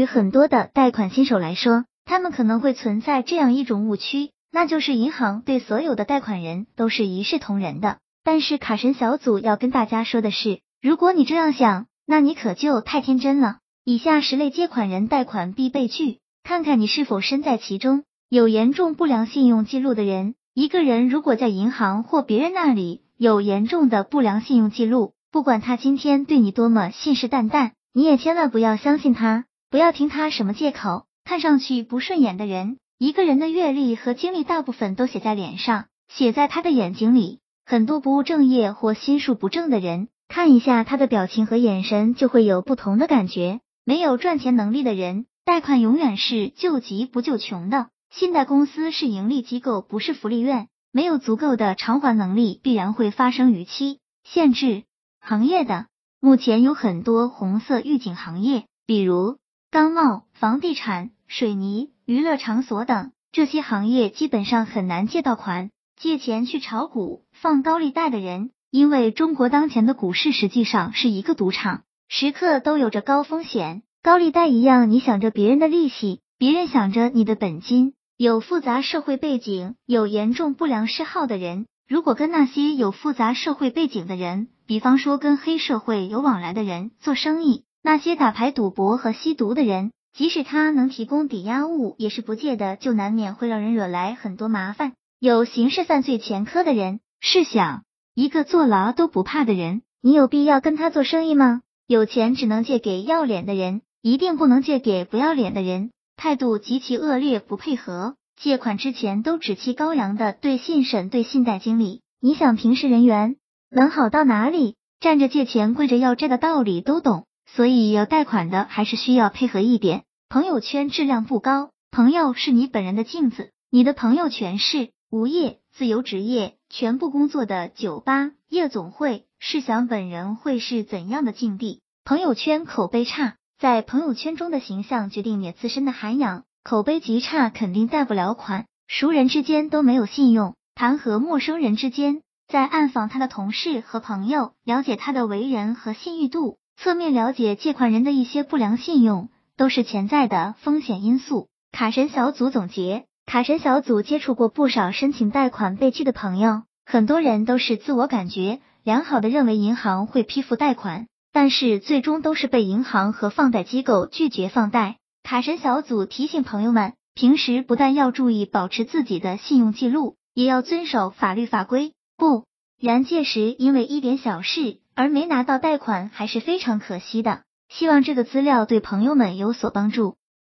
与很多的贷款新手来说，他们可能会存在这样一种误区，那就是银行对所有的贷款人都是一视同仁的。但是卡神小组要跟大家说的是，如果你这样想，那你可就太天真了。以下十类借款人贷款必备句，看看你是否身在其中。有严重不良信用记录的人，一个人如果在银行或别人那里有严重的不良信用记录，不管他今天对你多么信誓旦旦，你也千万不要相信他，不要听他什么借口。看上去不顺眼的人，一个人的阅历和经历大部分都写在脸上，写在他的眼睛里。很多不务正业或心术不正的人，看一下他的表情和眼神，就会有不同的感觉。没有赚钱能力的人，贷款永远是救急不救穷的。信贷公司是盈利机构，不是福利院，没有足够的偿还能力，必然会发生逾期限制。行业的目前有很多红色预警行业，比如钢贸、房地产、水泥、娱乐场所等，这些行业基本上很难借到款。借钱去炒股、放高利贷的人，因为中国当前的股市实际上是一个赌场，时刻都有着高风险。高利贷一样，你想着别人的利息，别人想着你的本金。有复杂社会背景、有严重不良嗜好的人，如果跟那些有复杂社会背景的人，比方说跟黑社会有往来的人做生意，那些打牌、赌博和吸毒的人，即使他能提供抵押物，也是不借的，就难免会让人惹来很多麻烦。有刑事犯罪前科的人，试想，一个坐牢都不怕的人，你有必要跟他做生意吗？有钱只能借给要脸的人，一定不能借给不要脸的人。态度极其恶劣，不配合，借款之前都趾气高扬的对信审、对信贷经理，你想平时人缘能好到哪里？站着借钱，跪着要债的道理都懂，所以要贷款的还是需要配合一点。朋友圈质量不高，朋友是你本人的镜子，你的朋友全是。无业、自由职业、全部工作的酒吧、夜总会，试想本人会是怎样的境地？朋友圈口碑差，在朋友圈中的形象决定你自身的涵养，口碑极差，肯定贷不了款。熟人之间都没有信用，谈何陌生人之间？在暗访他的同事和朋友，了解他的为人和信誉度，侧面了解借款人的一些不良信用，都是潜在的风险因素。卡神小组总结。卡神小组接触过不少申请贷款被拒的朋友，很多人都是自我感觉良好的认为银行会批复贷款，但是最终都是被银行和放贷机构拒绝放贷。卡神小组提醒朋友们，平时不但要注意保持自己的信用记录，也要遵守法律法规，不然届时因为一点小事而没拿到贷款，还是非常可惜的。希望这个资料对朋友们有所帮助。